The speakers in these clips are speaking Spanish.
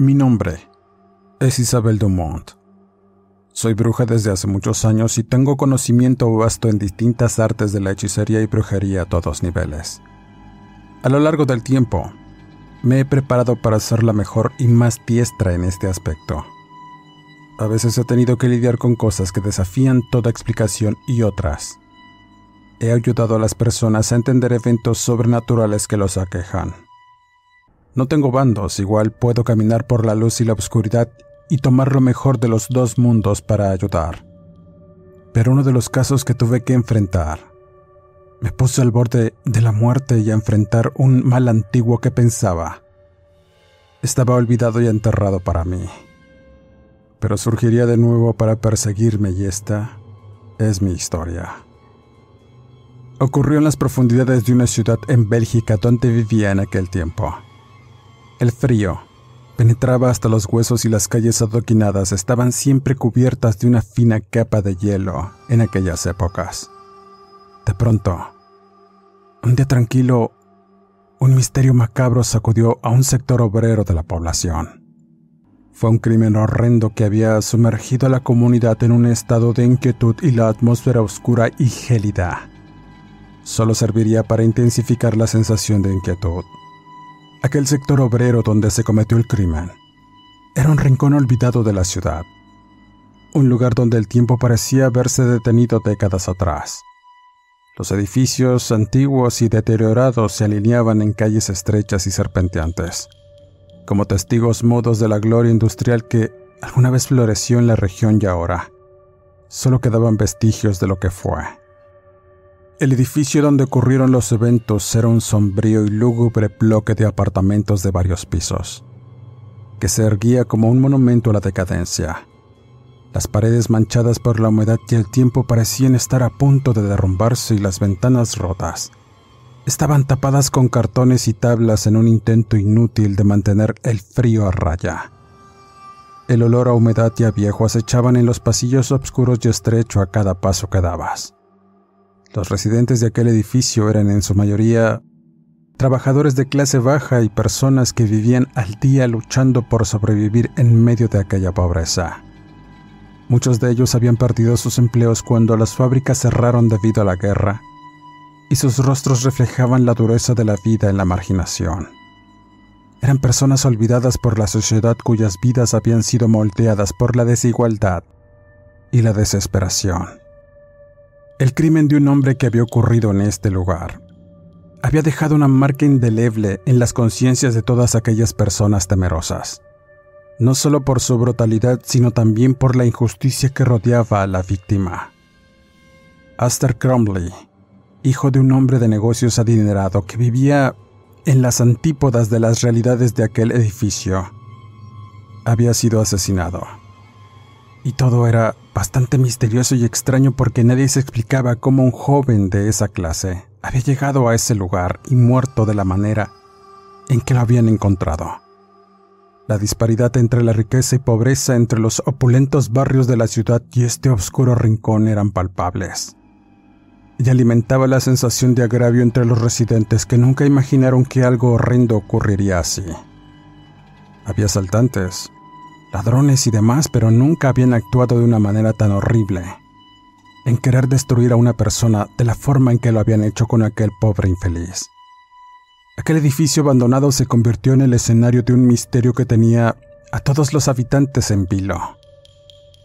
Mi nombre es Isabel Dumont. Soy bruja desde hace muchos años y tengo conocimiento vasto en distintas artes de la hechicería y brujería a todos niveles. A lo largo del tiempo, me he preparado para ser la mejor y más diestra en este aspecto. A veces he tenido que lidiar con cosas que desafían toda explicación y otras. He ayudado a las personas a entender eventos sobrenaturales que los aquejan no tengo bandos, igual puedo caminar por la luz y la oscuridad y tomar lo mejor de los dos mundos para ayudar. Pero uno de los casos que tuve que enfrentar, me puse al borde de la muerte y a enfrentar un mal antiguo que pensaba estaba olvidado y enterrado para mí. Pero surgiría de nuevo para perseguirme y esta es mi historia. Ocurrió en las profundidades de una ciudad en Bélgica donde vivía en aquel tiempo. El frío penetraba hasta los huesos y las calles adoquinadas estaban siempre cubiertas de una fina capa de hielo en aquellas épocas. De pronto, un día tranquilo, un misterio macabro sacudió a un sector obrero de la población. Fue un crimen horrendo que había sumergido a la comunidad en un estado de inquietud y la atmósfera oscura y gélida solo serviría para intensificar la sensación de inquietud. Aquel sector obrero donde se cometió el crimen era un rincón olvidado de la ciudad, un lugar donde el tiempo parecía haberse detenido décadas atrás. Los edificios antiguos y deteriorados se alineaban en calles estrechas y serpenteantes, como testigos mudos de la gloria industrial que alguna vez floreció en la región y ahora solo quedaban vestigios de lo que fue. El edificio donde ocurrieron los eventos era un sombrío y lúgubre bloque de apartamentos de varios pisos, que se erguía como un monumento a la decadencia. Las paredes manchadas por la humedad y el tiempo parecían estar a punto de derrumbarse y las ventanas rotas. Estaban tapadas con cartones y tablas en un intento inútil de mantener el frío a raya. El olor a humedad y a viejo acechaban en los pasillos oscuros y estrecho a cada paso que dabas. Los residentes de aquel edificio eran en su mayoría trabajadores de clase baja y personas que vivían al día luchando por sobrevivir en medio de aquella pobreza. Muchos de ellos habían perdido sus empleos cuando las fábricas cerraron debido a la guerra, y sus rostros reflejaban la dureza de la vida en la marginación. Eran personas olvidadas por la sociedad cuyas vidas habían sido moldeadas por la desigualdad y la desesperación. El crimen de un hombre que había ocurrido en este lugar había dejado una marca indeleble en las conciencias de todas aquellas personas temerosas, no solo por su brutalidad, sino también por la injusticia que rodeaba a la víctima. Aster Crumley, hijo de un hombre de negocios adinerado que vivía en las antípodas de las realidades de aquel edificio, había sido asesinado. Y todo era bastante misterioso y extraño porque nadie se explicaba cómo un joven de esa clase había llegado a ese lugar y muerto de la manera en que lo habían encontrado. La disparidad entre la riqueza y pobreza entre los opulentos barrios de la ciudad y este oscuro rincón eran palpables. Y alimentaba la sensación de agravio entre los residentes que nunca imaginaron que algo horrendo ocurriría así. Había asaltantes, ladrones y demás, pero nunca habían actuado de una manera tan horrible, en querer destruir a una persona de la forma en que lo habían hecho con aquel pobre infeliz. Aquel edificio abandonado se convirtió en el escenario de un misterio que tenía a todos los habitantes en vilo.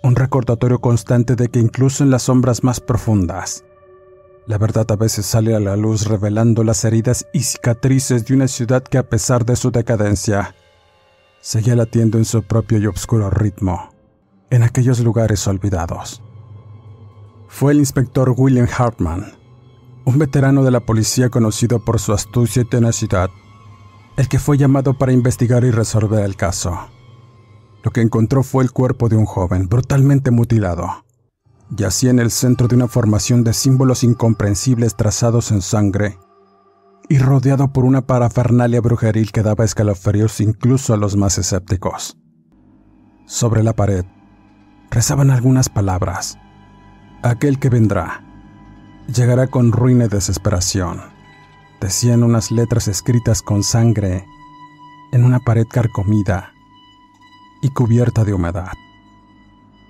Un recordatorio constante de que incluso en las sombras más profundas, la verdad a veces sale a la luz revelando las heridas y cicatrices de una ciudad que a pesar de su decadencia, seguía latiendo en su propio y oscuro ritmo, en aquellos lugares olvidados. Fue el inspector William Hartman, un veterano de la policía conocido por su astucia y tenacidad, el que fue llamado para investigar y resolver el caso. Lo que encontró fue el cuerpo de un joven brutalmente mutilado. Yacía en el centro de una formación de símbolos incomprensibles trazados en sangre y rodeado por una parafernalia brujeril que daba escalofríos incluso a los más escépticos. Sobre la pared rezaban algunas palabras. Aquel que vendrá llegará con ruina y desesperación. Decían unas letras escritas con sangre en una pared carcomida y cubierta de humedad.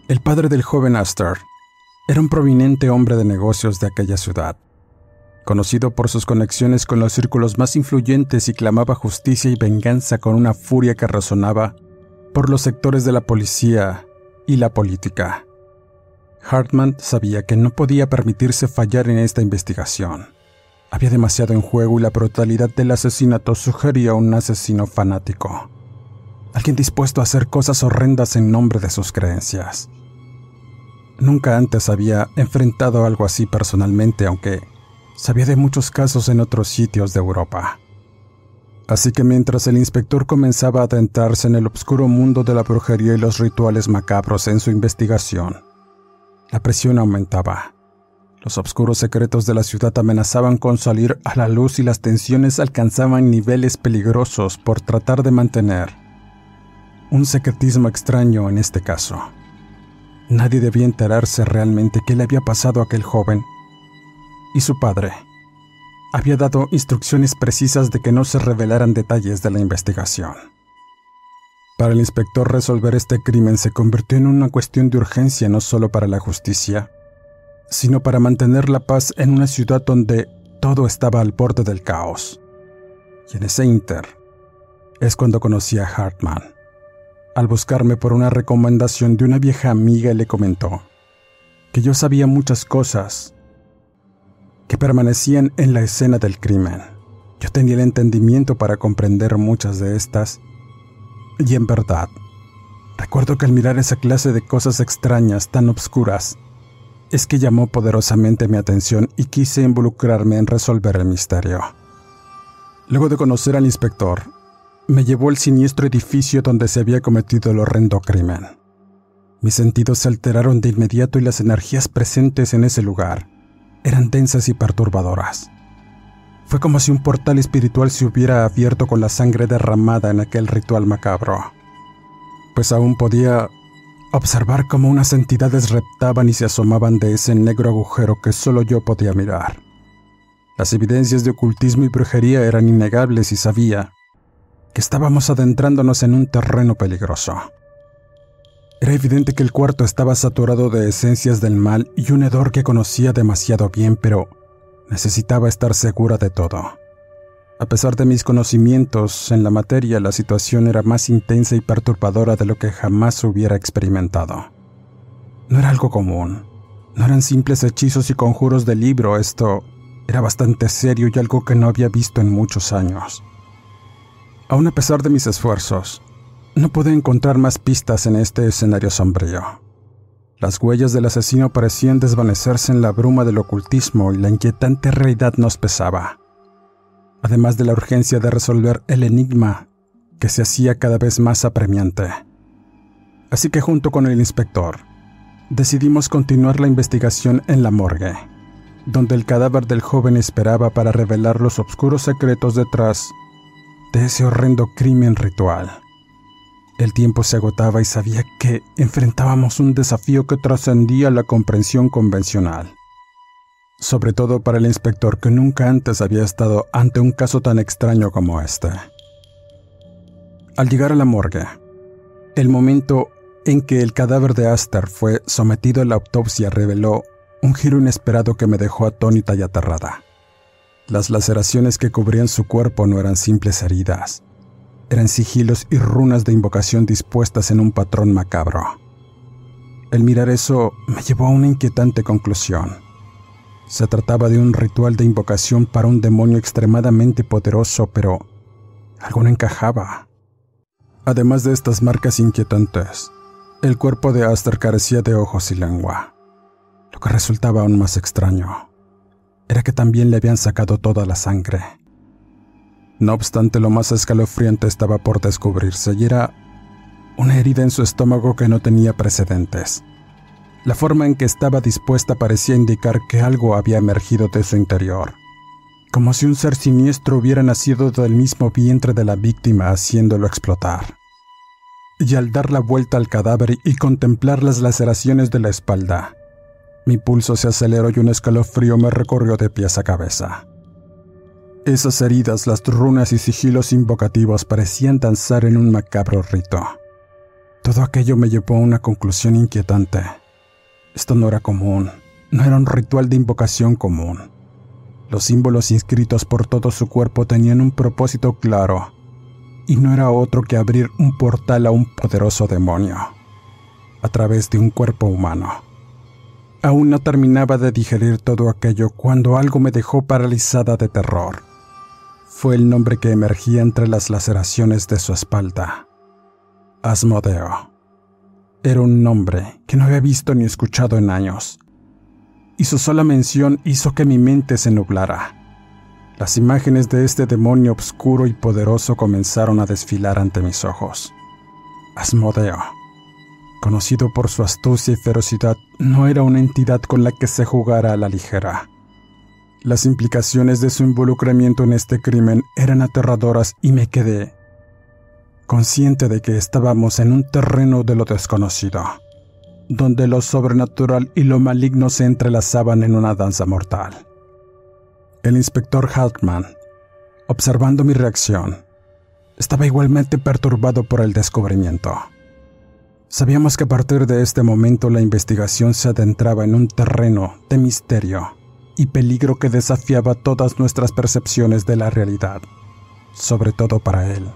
El padre del joven Astor era un prominente hombre de negocios de aquella ciudad, conocido por sus conexiones con los círculos más influyentes y clamaba justicia y venganza con una furia que resonaba por los sectores de la policía y la política. Hartman sabía que no podía permitirse fallar en esta investigación. Había demasiado en juego y la brutalidad del asesinato sugería un asesino fanático. Alguien dispuesto a hacer cosas horrendas en nombre de sus creencias. Nunca antes había enfrentado algo así personalmente, aunque sabía de muchos casos en otros sitios de Europa. Así que mientras el inspector comenzaba a adentrarse en el oscuro mundo de la brujería y los rituales macabros en su investigación, la presión aumentaba. Los oscuros secretos de la ciudad amenazaban con salir a la luz y las tensiones alcanzaban niveles peligrosos por tratar de mantener un secretismo extraño en este caso. Nadie debía enterarse realmente qué le había pasado a aquel joven. Y su padre había dado instrucciones precisas de que no se revelaran detalles de la investigación. Para el inspector resolver este crimen se convirtió en una cuestión de urgencia no solo para la justicia, sino para mantener la paz en una ciudad donde todo estaba al borde del caos. Y en ese inter es cuando conocí a Hartman. Al buscarme por una recomendación de una vieja amiga le comentó que yo sabía muchas cosas que permanecían en la escena del crimen. Yo tenía el entendimiento para comprender muchas de estas y en verdad, recuerdo que al mirar esa clase de cosas extrañas tan obscuras, es que llamó poderosamente mi atención y quise involucrarme en resolver el misterio. Luego de conocer al inspector, me llevó al siniestro edificio donde se había cometido el horrendo crimen. Mis sentidos se alteraron de inmediato y las energías presentes en ese lugar eran densas y perturbadoras. Fue como si un portal espiritual se hubiera abierto con la sangre derramada en aquel ritual macabro. Pues aún podía observar cómo unas entidades reptaban y se asomaban de ese negro agujero que solo yo podía mirar. Las evidencias de ocultismo y brujería eran innegables y sabía que estábamos adentrándonos en un terreno peligroso. Era evidente que el cuarto estaba saturado de esencias del mal y un hedor que conocía demasiado bien, pero Necesitaba estar segura de todo. A pesar de mis conocimientos en la materia, la situación era más intensa y perturbadora de lo que jamás hubiera experimentado. No era algo común. No eran simples hechizos y conjuros de libro, esto era bastante serio y algo que no había visto en muchos años. Aún a pesar de mis esfuerzos, no pude encontrar más pistas en este escenario sombrío. Las huellas del asesino parecían desvanecerse en la bruma del ocultismo y la inquietante realidad nos pesaba, además de la urgencia de resolver el enigma que se hacía cada vez más apremiante. Así que junto con el inspector, decidimos continuar la investigación en la morgue, donde el cadáver del joven esperaba para revelar los oscuros secretos detrás de ese horrendo crimen ritual. El tiempo se agotaba y sabía que enfrentábamos un desafío que trascendía la comprensión convencional. Sobre todo para el inspector que nunca antes había estado ante un caso tan extraño como este. Al llegar a la morgue, el momento en que el cadáver de Aster fue sometido a la autopsia reveló un giro inesperado que me dejó atónita y aterrada. Las laceraciones que cubrían su cuerpo no eran simples heridas, eran sigilos y runas de invocación dispuestas en un patrón macabro. El mirar eso me llevó a una inquietante conclusión. Se trataba de un ritual de invocación para un demonio extremadamente poderoso, pero algo encajaba. Además de estas marcas inquietantes, el cuerpo de Aster carecía de ojos y lengua. Lo que resultaba aún más extraño era que también le habían sacado toda la sangre. No obstante, lo más escalofriante estaba por descubrirse y era una herida en su estómago que no tenía precedentes. La forma en que estaba dispuesta parecía indicar que algo había emergido de su interior, como si un ser siniestro hubiera nacido del mismo vientre de la víctima haciéndolo explotar. Y al dar la vuelta al cadáver y contemplar las laceraciones de la espalda, mi pulso se aceleró y un escalofrío me recorrió de pies a cabeza. Esas heridas, las runas y sigilos invocativos parecían danzar en un macabro rito. Todo aquello me llevó a una conclusión inquietante. Esto no era común, no era un ritual de invocación común. Los símbolos inscritos por todo su cuerpo tenían un propósito claro, y no era otro que abrir un portal a un poderoso demonio, a través de un cuerpo humano. Aún no terminaba de digerir todo aquello cuando algo me dejó paralizada de terror. Fue el nombre que emergía entre las laceraciones de su espalda. Asmodeo. Era un nombre que no había visto ni escuchado en años. Y su sola mención hizo que mi mente se nublara. Las imágenes de este demonio oscuro y poderoso comenzaron a desfilar ante mis ojos. Asmodeo conocido por su astucia y ferocidad, no era una entidad con la que se jugara a la ligera. Las implicaciones de su involucramiento en este crimen eran aterradoras y me quedé consciente de que estábamos en un terreno de lo desconocido, donde lo sobrenatural y lo maligno se entrelazaban en una danza mortal. El inspector Hartman, observando mi reacción, estaba igualmente perturbado por el descubrimiento. Sabíamos que a partir de este momento la investigación se adentraba en un terreno de misterio y peligro que desafiaba todas nuestras percepciones de la realidad, sobre todo para él,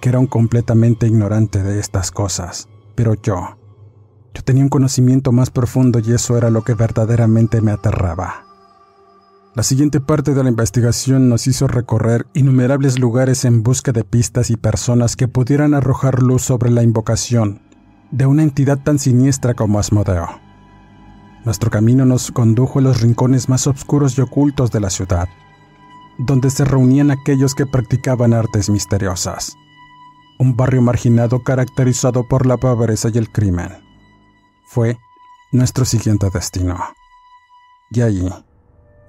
que era un completamente ignorante de estas cosas, pero yo, yo tenía un conocimiento más profundo y eso era lo que verdaderamente me aterraba. La siguiente parte de la investigación nos hizo recorrer innumerables lugares en busca de pistas y personas que pudieran arrojar luz sobre la invocación de una entidad tan siniestra como Asmodeo. Nuestro camino nos condujo a los rincones más oscuros y ocultos de la ciudad, donde se reunían aquellos que practicaban artes misteriosas. Un barrio marginado caracterizado por la pobreza y el crimen. Fue nuestro siguiente destino. Y allí,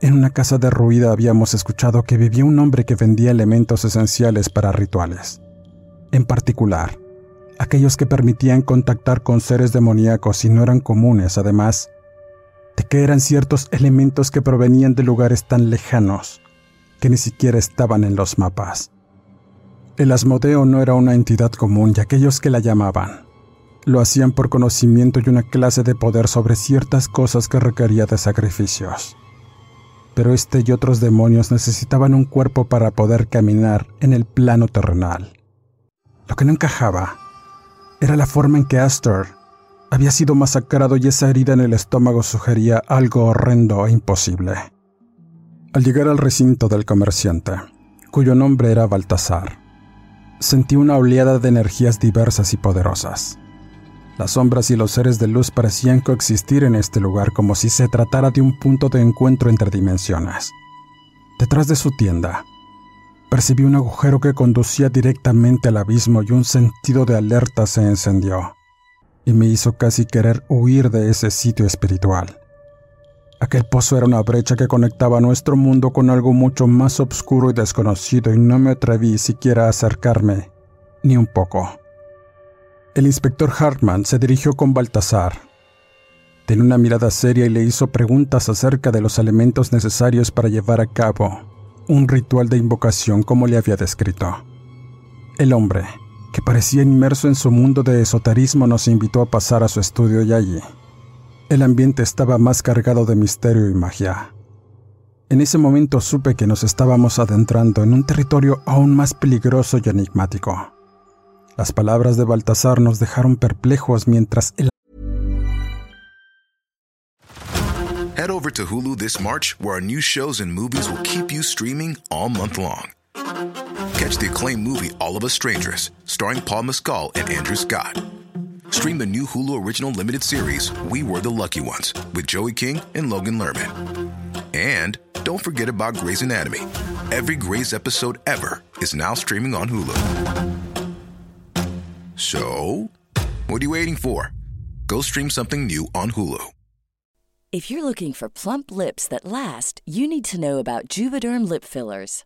en una casa derruida habíamos escuchado que vivía un hombre que vendía elementos esenciales para rituales. En particular, aquellos que permitían contactar con seres demoníacos y no eran comunes, además de que eran ciertos elementos que provenían de lugares tan lejanos que ni siquiera estaban en los mapas. El Asmodeo no era una entidad común y aquellos que la llamaban lo hacían por conocimiento y una clase de poder sobre ciertas cosas que requería de sacrificios. Pero este y otros demonios necesitaban un cuerpo para poder caminar en el plano terrenal. Lo que no encajaba era la forma en que Astor había sido masacrado y esa herida en el estómago sugería algo horrendo e imposible. Al llegar al recinto del comerciante, cuyo nombre era Baltasar, sentí una oleada de energías diversas y poderosas. Las sombras y los seres de luz parecían coexistir en este lugar como si se tratara de un punto de encuentro entre dimensiones. Detrás de su tienda, Percibí un agujero que conducía directamente al abismo y un sentido de alerta se encendió, y me hizo casi querer huir de ese sitio espiritual. Aquel pozo era una brecha que conectaba nuestro mundo con algo mucho más oscuro y desconocido y no me atreví siquiera a acercarme, ni un poco. El inspector Hartman se dirigió con Baltasar. Tenía una mirada seria y le hizo preguntas acerca de los elementos necesarios para llevar a cabo un ritual de invocación como le había descrito. El hombre, que parecía inmerso en su mundo de esoterismo, nos invitó a pasar a su estudio y allí. El ambiente estaba más cargado de misterio y magia. En ese momento supe que nos estábamos adentrando en un territorio aún más peligroso y enigmático. Las palabras de Baltasar nos dejaron perplejos mientras el Head over to Hulu this March, where our new shows and movies will keep you streaming all month long. Catch the acclaimed movie All of Us Strangers, starring Paul Mescal and Andrew Scott. Stream the new Hulu original limited series We Were the Lucky Ones with Joey King and Logan Lerman. And don't forget about Grey's Anatomy. Every Grey's episode ever is now streaming on Hulu. So, what are you waiting for? Go stream something new on Hulu. If you're looking for plump lips that last, you need to know about Juvederm lip fillers.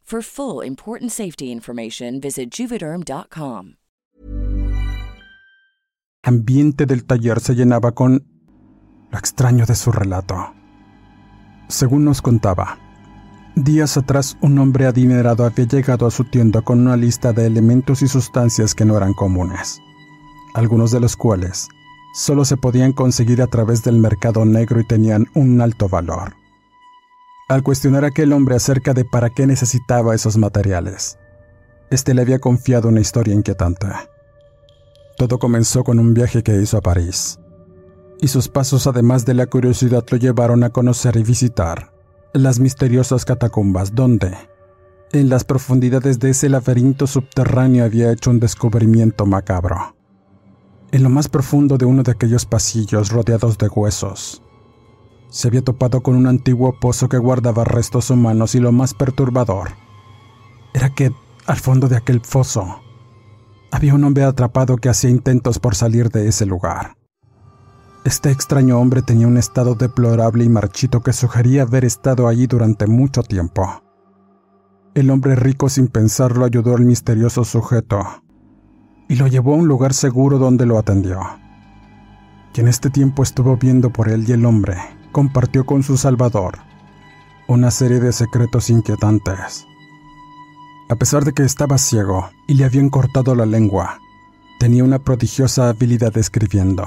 For full juvederm.com. ambiente del taller se llenaba con lo extraño de su relato. Según nos contaba, días atrás un hombre adinerado había llegado a su tienda con una lista de elementos y sustancias que no eran comunes, algunos de los cuales solo se podían conseguir a través del mercado negro y tenían un alto valor. Al cuestionar a aquel hombre acerca de para qué necesitaba esos materiales, este le había confiado una historia inquietante. Todo comenzó con un viaje que hizo a París, y sus pasos además de la curiosidad lo llevaron a conocer y visitar las misteriosas catacumbas donde, en las profundidades de ese laberinto subterráneo había hecho un descubrimiento macabro. En lo más profundo de uno de aquellos pasillos rodeados de huesos, se había topado con un antiguo pozo que guardaba restos humanos y lo más perturbador era que, al fondo de aquel foso, había un hombre atrapado que hacía intentos por salir de ese lugar. Este extraño hombre tenía un estado deplorable y marchito que sugería haber estado allí durante mucho tiempo. El hombre rico sin pensarlo ayudó al misterioso sujeto y lo llevó a un lugar seguro donde lo atendió. Y en este tiempo estuvo viendo por él y el hombre compartió con su salvador una serie de secretos inquietantes. A pesar de que estaba ciego y le habían cortado la lengua, tenía una prodigiosa habilidad escribiendo.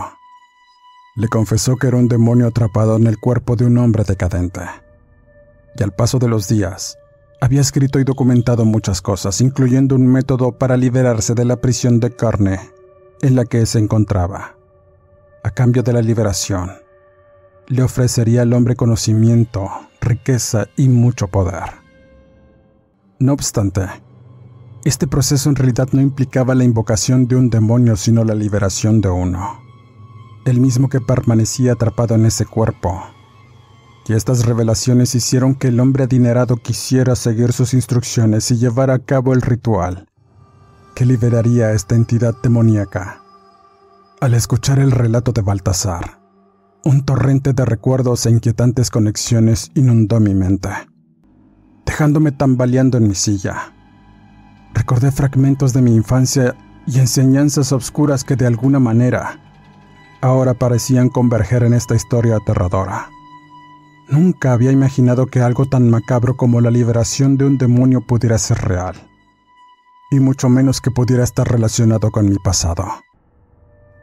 Le confesó que era un demonio atrapado en el cuerpo de un hombre decadente. Y al paso de los días, había escrito y documentado muchas cosas, incluyendo un método para liberarse de la prisión de carne en la que se encontraba. A cambio de la liberación, le ofrecería al hombre conocimiento, riqueza y mucho poder. No obstante, este proceso en realidad no implicaba la invocación de un demonio, sino la liberación de uno, el mismo que permanecía atrapado en ese cuerpo. Y estas revelaciones hicieron que el hombre adinerado quisiera seguir sus instrucciones y llevar a cabo el ritual que liberaría a esta entidad demoníaca. Al escuchar el relato de Baltasar, un torrente de recuerdos e inquietantes conexiones inundó mi mente, dejándome tambaleando en mi silla. Recordé fragmentos de mi infancia y enseñanzas obscuras que de alguna manera ahora parecían converger en esta historia aterradora. Nunca había imaginado que algo tan macabro como la liberación de un demonio pudiera ser real, y mucho menos que pudiera estar relacionado con mi pasado.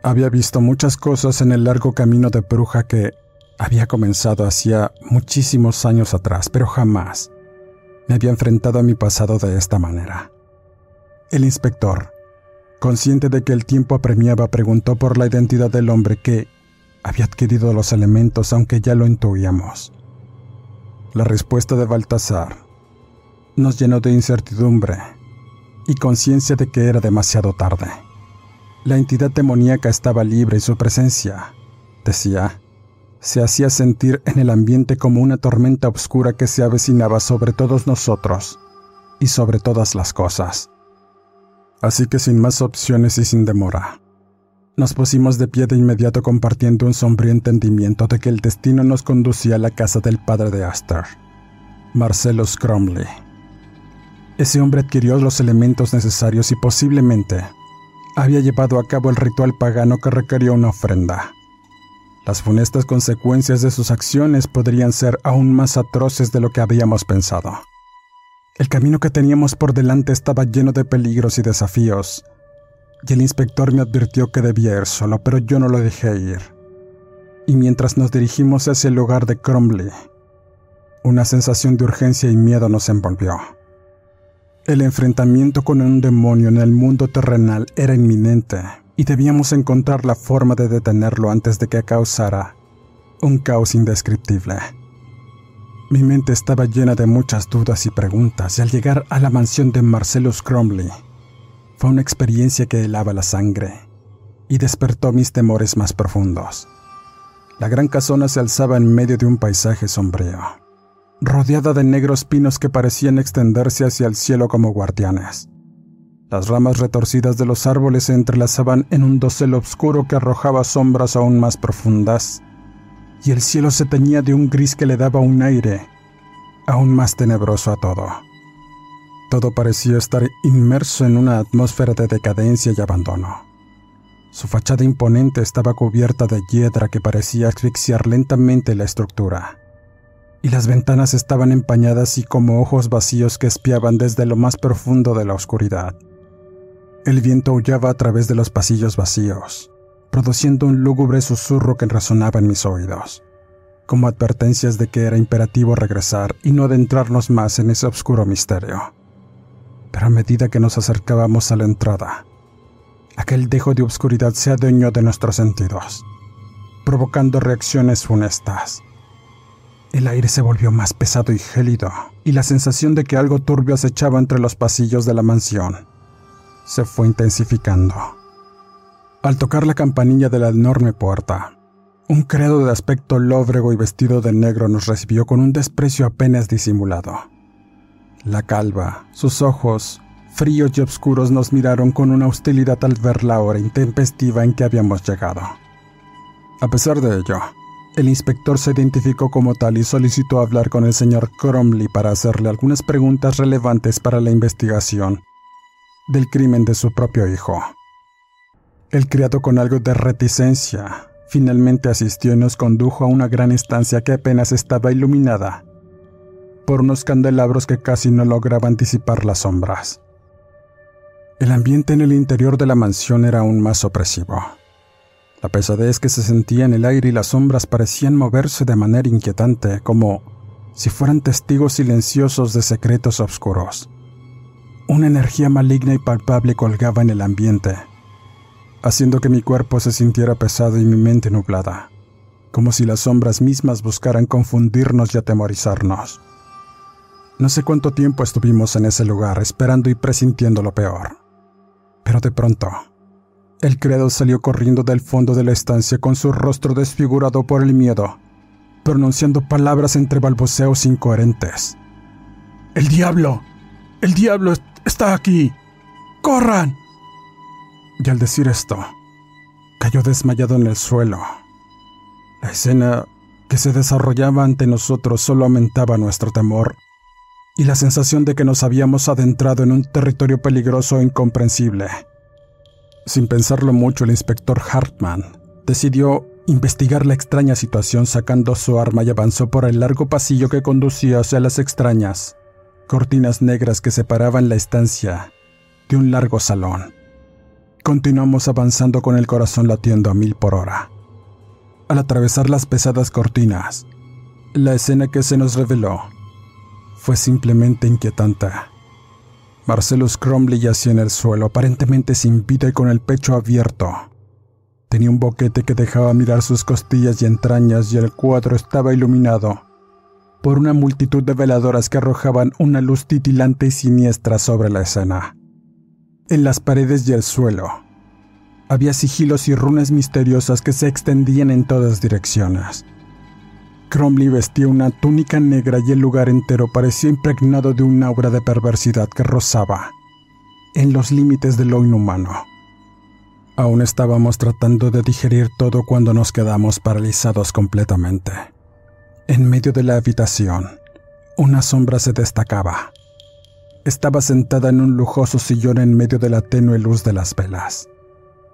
Había visto muchas cosas en el largo camino de bruja que había comenzado hacía muchísimos años atrás, pero jamás me había enfrentado a mi pasado de esta manera. El inspector, consciente de que el tiempo apremiaba, preguntó por la identidad del hombre que había adquirido los elementos, aunque ya lo intuíamos. La respuesta de Baltasar nos llenó de incertidumbre y conciencia de que era demasiado tarde. La entidad demoníaca estaba libre y su presencia, decía, se hacía sentir en el ambiente como una tormenta oscura que se avecinaba sobre todos nosotros y sobre todas las cosas. Así que sin más opciones y sin demora, nos pusimos de pie de inmediato compartiendo un sombrío entendimiento de que el destino nos conducía a la casa del padre de Aster, Marcelo Cromley. Ese hombre adquirió los elementos necesarios y posiblemente había llevado a cabo el ritual pagano que requería una ofrenda. Las funestas consecuencias de sus acciones podrían ser aún más atroces de lo que habíamos pensado. El camino que teníamos por delante estaba lleno de peligros y desafíos, y el inspector me advirtió que debía ir solo, pero yo no lo dejé ir. Y mientras nos dirigimos hacia el lugar de Cromley, una sensación de urgencia y miedo nos envolvió. El enfrentamiento con un demonio en el mundo terrenal era inminente y debíamos encontrar la forma de detenerlo antes de que causara un caos indescriptible. Mi mente estaba llena de muchas dudas y preguntas y al llegar a la mansión de Marcellus Cromley fue una experiencia que helaba la sangre y despertó mis temores más profundos. La gran casona se alzaba en medio de un paisaje sombrío, rodeada de negros pinos que parecían extenderse hacia el cielo como guardianes. Las ramas retorcidas de los árboles se entrelazaban en un dosel oscuro que arrojaba sombras aún más profundas, y el cielo se teñía de un gris que le daba un aire aún más tenebroso a todo. Todo parecía estar inmerso en una atmósfera de decadencia y abandono. Su fachada imponente estaba cubierta de hiedra que parecía asfixiar lentamente la estructura, y las ventanas estaban empañadas y como ojos vacíos que espiaban desde lo más profundo de la oscuridad. El viento aullaba a través de los pasillos vacíos, produciendo un lúgubre susurro que resonaba en mis oídos, como advertencias de que era imperativo regresar y no adentrarnos más en ese oscuro misterio. Pero a medida que nos acercábamos a la entrada, aquel dejo de oscuridad se adueñó de nuestros sentidos, provocando reacciones funestas. El aire se volvió más pesado y gélido, y la sensación de que algo turbio acechaba entre los pasillos de la mansión se fue intensificando. Al tocar la campanilla de la enorme puerta, un credo de aspecto lóbrego y vestido de negro nos recibió con un desprecio apenas disimulado. La calva, sus ojos, fríos y oscuros, nos miraron con una hostilidad al ver la hora intempestiva en que habíamos llegado. A pesar de ello, el inspector se identificó como tal y solicitó hablar con el señor Cromley para hacerle algunas preguntas relevantes para la investigación del crimen de su propio hijo. El criado con algo de reticencia finalmente asistió y nos condujo a una gran estancia que apenas estaba iluminada por unos candelabros que casi no lograban disipar las sombras. El ambiente en el interior de la mansión era aún más opresivo. La pesadez que se sentía en el aire y las sombras parecían moverse de manera inquietante, como si fueran testigos silenciosos de secretos oscuros. Una energía maligna y palpable colgaba en el ambiente, haciendo que mi cuerpo se sintiera pesado y mi mente nublada, como si las sombras mismas buscaran confundirnos y atemorizarnos. No sé cuánto tiempo estuvimos en ese lugar esperando y presintiendo lo peor. Pero de pronto, el credo salió corriendo del fondo de la estancia con su rostro desfigurado por el miedo, pronunciando palabras entre balbuceos incoherentes. ¡El diablo! ¡El diablo Está aquí. ¡Corran! Y al decir esto, cayó desmayado en el suelo. La escena que se desarrollaba ante nosotros solo aumentaba nuestro temor y la sensación de que nos habíamos adentrado en un territorio peligroso e incomprensible. Sin pensarlo mucho, el inspector Hartman decidió investigar la extraña situación sacando su arma y avanzó por el largo pasillo que conducía hacia las extrañas cortinas negras que separaban la estancia de un largo salón. continuamos avanzando con el corazón latiendo a mil por hora. Al atravesar las pesadas cortinas, la escena que se nos reveló fue simplemente inquietante. Marcellus Cromley yacía en el suelo, aparentemente sin vida y con el pecho abierto. Tenía un boquete que dejaba mirar sus costillas y entrañas y el cuadro estaba iluminado por una multitud de veladoras que arrojaban una luz titilante y siniestra sobre la escena. En las paredes y el suelo había sigilos y runas misteriosas que se extendían en todas direcciones. Cromley vestía una túnica negra y el lugar entero parecía impregnado de un aura de perversidad que rozaba en los límites de lo inhumano. Aún estábamos tratando de digerir todo cuando nos quedamos paralizados completamente. En medio de la habitación, una sombra se destacaba. Estaba sentada en un lujoso sillón en medio de la tenue luz de las velas,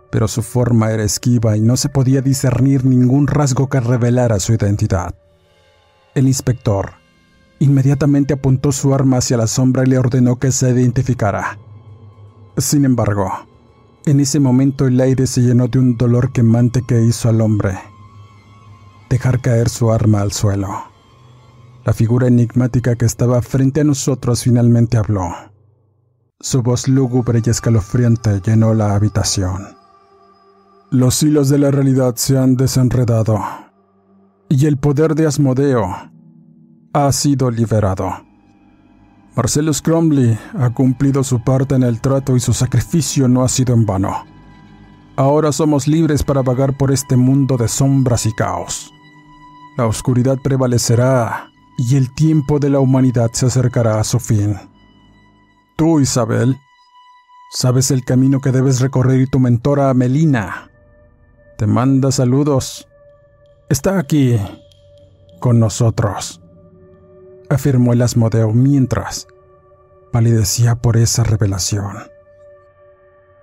pero su forma era esquiva y no se podía discernir ningún rasgo que revelara su identidad. El inspector inmediatamente apuntó su arma hacia la sombra y le ordenó que se identificara. Sin embargo, en ese momento el aire se llenó de un dolor quemante que hizo al hombre dejar caer su arma al suelo. La figura enigmática que estaba frente a nosotros finalmente habló. Su voz lúgubre y escalofriante llenó la habitación. Los hilos de la realidad se han desenredado y el poder de Asmodeo ha sido liberado. Marcellus Cromley ha cumplido su parte en el trato y su sacrificio no ha sido en vano. Ahora somos libres para vagar por este mundo de sombras y caos. La oscuridad prevalecerá y el tiempo de la humanidad se acercará a su fin. Tú, Isabel, sabes el camino que debes recorrer y tu mentora Melina te manda saludos. Está aquí, con nosotros, afirmó el Asmodeo mientras palidecía por esa revelación.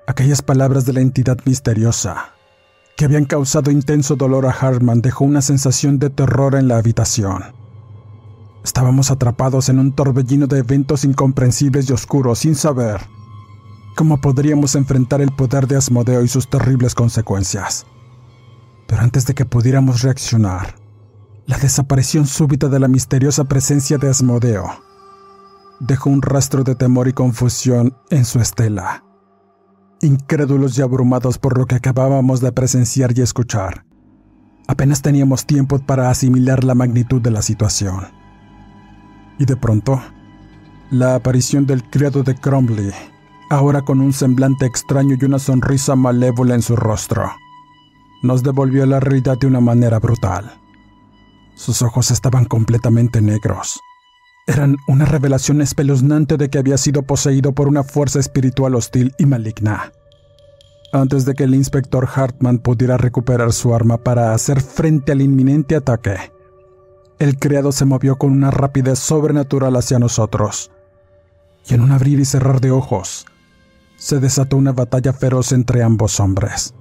Aquellas palabras de la entidad misteriosa que habían causado intenso dolor a Hartman dejó una sensación de terror en la habitación. Estábamos atrapados en un torbellino de eventos incomprensibles y oscuros sin saber cómo podríamos enfrentar el poder de Asmodeo y sus terribles consecuencias. Pero antes de que pudiéramos reaccionar, la desaparición súbita de la misteriosa presencia de Asmodeo dejó un rastro de temor y confusión en su estela incrédulos y abrumados por lo que acabábamos de presenciar y escuchar. Apenas teníamos tiempo para asimilar la magnitud de la situación. Y de pronto, la aparición del criado de Cromley, ahora con un semblante extraño y una sonrisa malévola en su rostro, nos devolvió la realidad de una manera brutal. Sus ojos estaban completamente negros. Eran una revelación espeluznante de que había sido poseído por una fuerza espiritual hostil y maligna. Antes de que el inspector Hartman pudiera recuperar su arma para hacer frente al inminente ataque, el criado se movió con una rapidez sobrenatural hacia nosotros. Y en un abrir y cerrar de ojos, se desató una batalla feroz entre ambos hombres.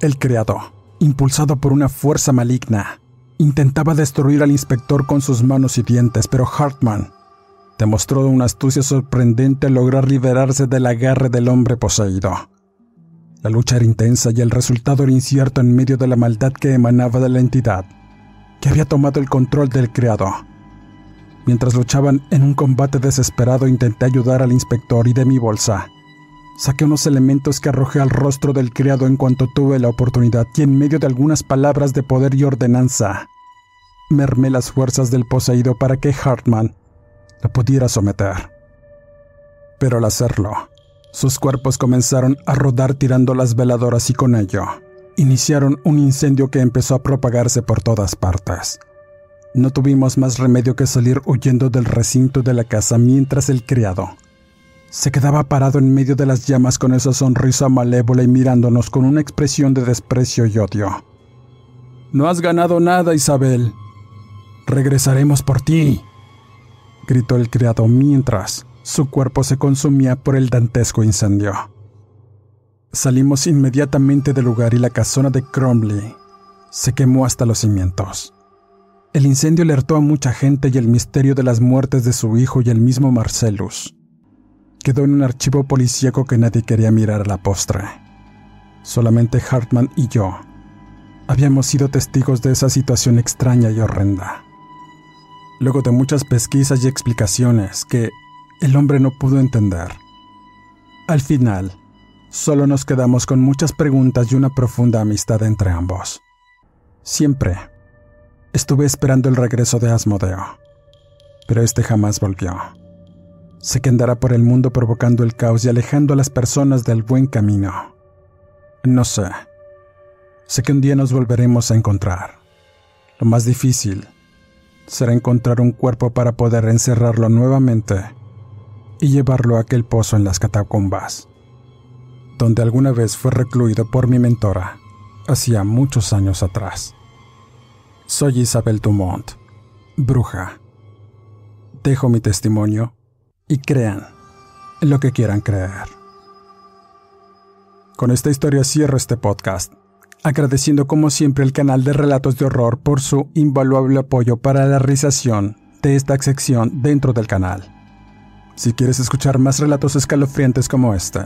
El criado, impulsado por una fuerza maligna, Intentaba destruir al inspector con sus manos y dientes, pero Hartman demostró una astucia sorprendente al lograr liberarse del agarre del hombre poseído. La lucha era intensa y el resultado era incierto en medio de la maldad que emanaba de la entidad, que había tomado el control del criado. Mientras luchaban en un combate desesperado intenté ayudar al inspector y de mi bolsa. Saqué unos elementos que arrojé al rostro del criado en cuanto tuve la oportunidad y en medio de algunas palabras de poder y ordenanza, mermé las fuerzas del poseído para que Hartman lo pudiera someter. Pero al hacerlo, sus cuerpos comenzaron a rodar tirando las veladoras y con ello iniciaron un incendio que empezó a propagarse por todas partes. No tuvimos más remedio que salir huyendo del recinto de la casa mientras el criado se quedaba parado en medio de las llamas con esa sonrisa malévola y mirándonos con una expresión de desprecio y odio. No has ganado nada, Isabel. Regresaremos por ti, gritó el criado mientras su cuerpo se consumía por el dantesco incendio. Salimos inmediatamente del lugar y la casona de Cromley se quemó hasta los cimientos. El incendio alertó a mucha gente y el misterio de las muertes de su hijo y el mismo Marcellus quedó en un archivo policíaco que nadie quería mirar a la postre. Solamente Hartman y yo habíamos sido testigos de esa situación extraña y horrenda. Luego de muchas pesquisas y explicaciones que el hombre no pudo entender, al final, solo nos quedamos con muchas preguntas y una profunda amistad entre ambos. Siempre estuve esperando el regreso de Asmodeo, pero este jamás volvió. Sé que andará por el mundo provocando el caos y alejando a las personas del buen camino. No sé. Sé que un día nos volveremos a encontrar. Lo más difícil será encontrar un cuerpo para poder encerrarlo nuevamente y llevarlo a aquel pozo en las catacumbas, donde alguna vez fue recluido por mi mentora, hacía muchos años atrás. Soy Isabel Dumont, bruja. Dejo mi testimonio y crean lo que quieran creer. Con esta historia cierro este podcast, agradeciendo como siempre el canal de Relatos de Horror por su invaluable apoyo para la realización de esta sección dentro del canal. Si quieres escuchar más relatos escalofriantes como este,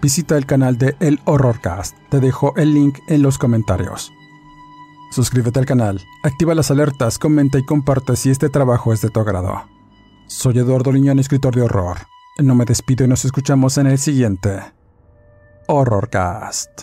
visita el canal de El Horrorcast, te dejo el link en los comentarios. Suscríbete al canal, activa las alertas, comenta y comparte si este trabajo es de tu agrado. Soy Eduardo Liñón, escritor de horror. No me despido y nos escuchamos en el siguiente Horrorcast.